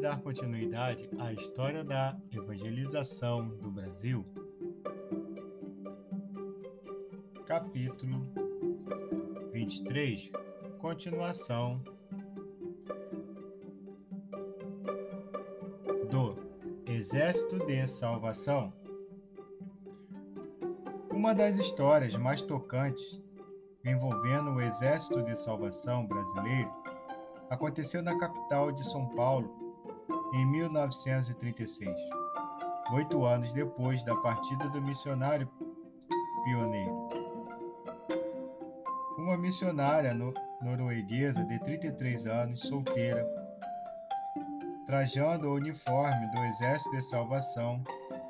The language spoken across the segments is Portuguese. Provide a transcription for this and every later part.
Dar continuidade à história da evangelização do Brasil. Capítulo 23 Continuação do Exército de Salvação. Uma das histórias mais tocantes envolvendo o Exército de Salvação brasileiro aconteceu na capital de São Paulo em 1936, oito anos depois da partida do missionário pioneiro. Uma missionária no norueguesa de 33 anos, solteira, trajando o uniforme do Exército de Salvação,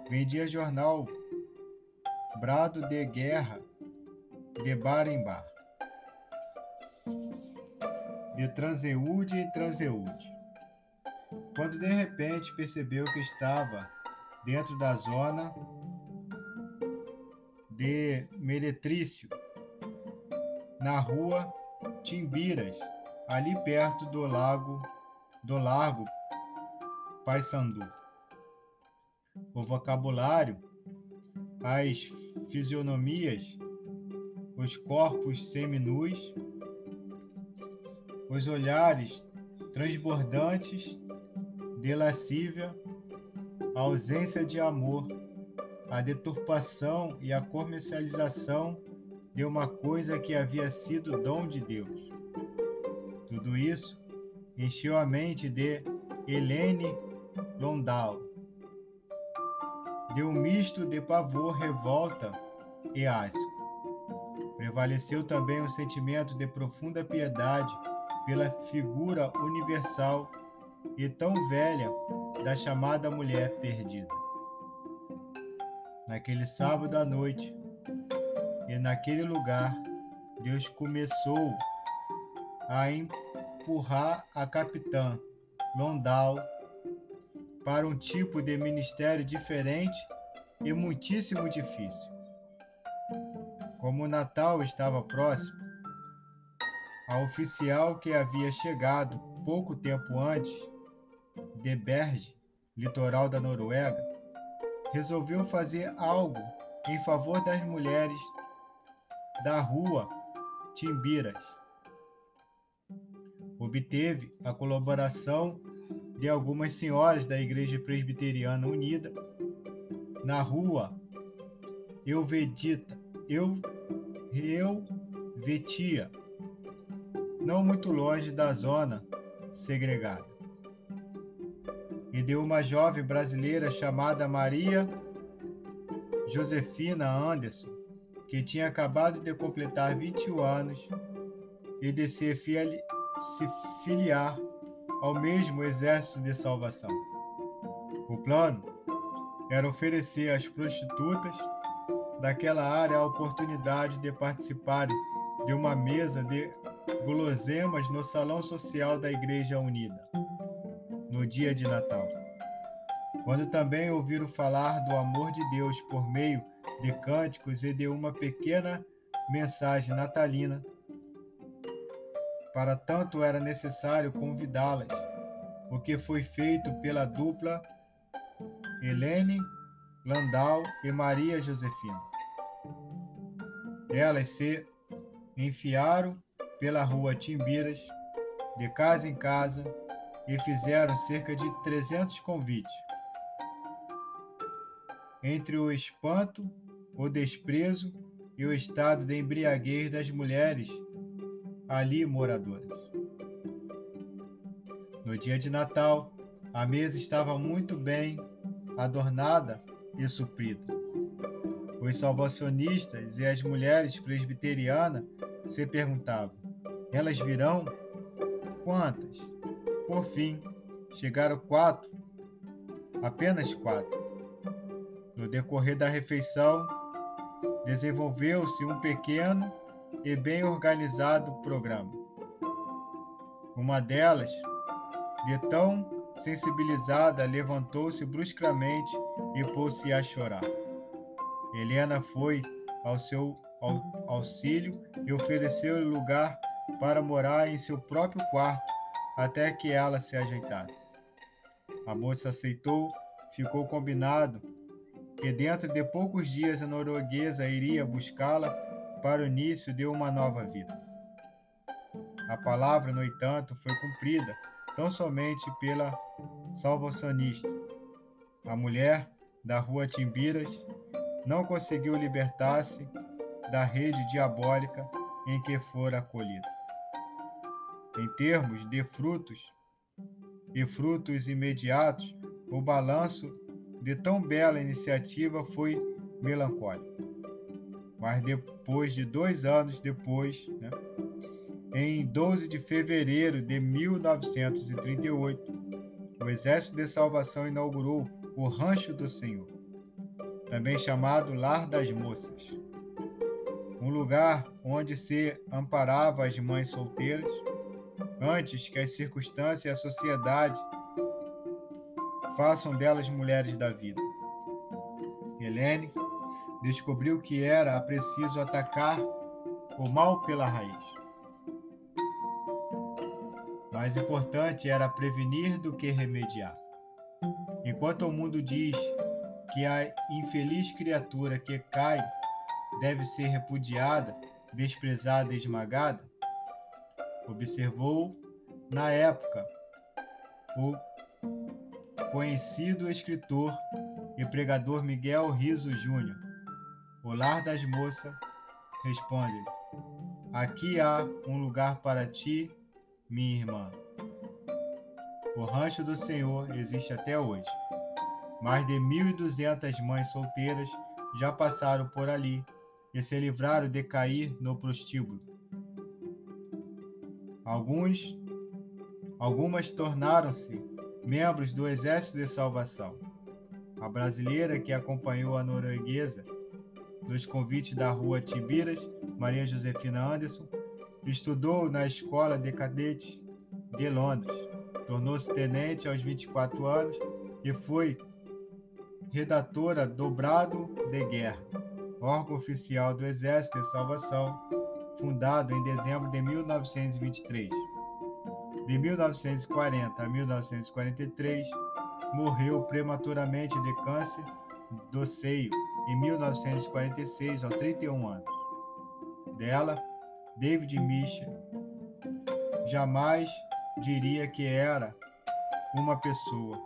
vendia jornal Brado de Guerra de bar em bar, de transeúde em transeúde quando de repente percebeu que estava dentro da zona de Meretrício, na rua Timbiras, ali perto do lago do Largo Paissandu. O vocabulário, as fisionomias, os corpos seminus, os olhares transbordantes de lascívia, a ausência de amor, a deturpação e a comercialização de uma coisa que havia sido dom de Deus. Tudo isso encheu a mente de Helene Londal. Deu um misto de pavor, revolta e asco. Prevaleceu também um sentimento de profunda piedade pela figura universal e tão velha da chamada mulher perdida. Naquele sábado à noite e naquele lugar, Deus começou a empurrar a capitã Londal para um tipo de ministério diferente e muitíssimo difícil. Como o Natal estava próximo, a oficial que havia chegado pouco tempo antes de Berge, litoral da Noruega, resolveu fazer algo em favor das mulheres da rua Timbiras. Obteve a colaboração de algumas senhoras da Igreja Presbiteriana Unida na rua Euvedita, Eu, Euvetia, não muito longe da zona segregada. E de uma jovem brasileira chamada Maria Josefina Anderson, que tinha acabado de completar 21 anos e de se, se filiar ao mesmo exército de salvação. O plano era oferecer às prostitutas daquela área a oportunidade de participarem de uma mesa de guloseimas no salão social da Igreja Unida, no dia de Natal. Quando também ouviram falar do amor de Deus por meio de cânticos e de uma pequena mensagem natalina, para tanto era necessário convidá-las, o que foi feito pela dupla Helene Landau e Maria Josefina. Elas se enfiaram pela rua Timbiras, de casa em casa, e fizeram cerca de 300 convites. Entre o espanto, o desprezo e o estado de embriaguez das mulheres ali moradoras. No dia de Natal, a mesa estava muito bem adornada e suprida. Os salvacionistas e as mulheres presbiterianas se perguntavam: elas virão? Quantas? Por fim, chegaram quatro, apenas quatro. No decorrer da refeição, desenvolveu-se um pequeno e bem organizado programa. Uma delas, de tão sensibilizada, levantou-se bruscamente e pôs-se a chorar. Helena foi ao seu auxílio e ofereceu-lhe lugar para morar em seu próprio quarto até que ela se ajeitasse. A moça aceitou, ficou combinado que dentro de poucos dias a norueguesa iria buscá-la para o início de uma nova vida. A palavra, no entanto, foi cumprida tão somente pela salvacionista. A mulher da rua Timbiras não conseguiu libertar-se da rede diabólica em que fora acolhida. Em termos de frutos e frutos imediatos, o balanço de tão bela iniciativa foi melancólico. Mas depois de dois anos depois, né, em 12 de fevereiro de 1938, o Exército de Salvação inaugurou o Rancho do Senhor, também chamado Lar das Moças, um lugar onde se amparava as mães solteiras antes que as circunstâncias e a sociedade façam delas mulheres da vida. Helene descobriu que era preciso atacar o mal pela raiz. Mais importante era prevenir do que remediar. Enquanto o mundo diz que a infeliz criatura que cai deve ser repudiada, desprezada e esmagada, observou na época o conhecido escritor e pregador Miguel Riso Júnior. O lar das moças responde: Aqui há um lugar para ti minha irmã. O rancho do Senhor existe até hoje. Mais de 1.200 mães solteiras já passaram por ali e se livraram de cair no prostíbulo. Alguns, algumas tornaram-se membros do Exército de Salvação. A brasileira que acompanhou a norueguesa nos convites da rua Tibiras, Maria Josefina Anderson, Estudou na Escola de Cadetes de Londres. Tornou-se tenente aos 24 anos e foi redatora do Brado de Guerra, órgão oficial do Exército de Salvação, fundado em dezembro de 1923. De 1940 a 1943, morreu prematuramente de câncer do seio em 1946, aos 31 anos. Dela, David Mitchell jamais diria que era uma pessoa,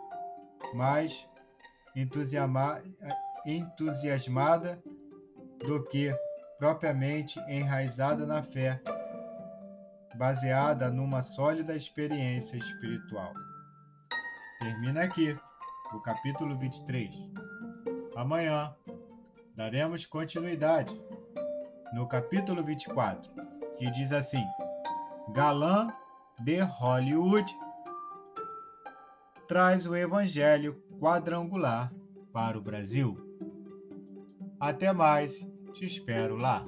mais entusiasmada do que propriamente enraizada na fé, baseada numa sólida experiência espiritual. Termina aqui o capítulo 23. Amanhã daremos continuidade no capítulo 24 que diz assim: Galã de Hollywood traz o evangelho quadrangular para o Brasil. Até mais, te espero lá.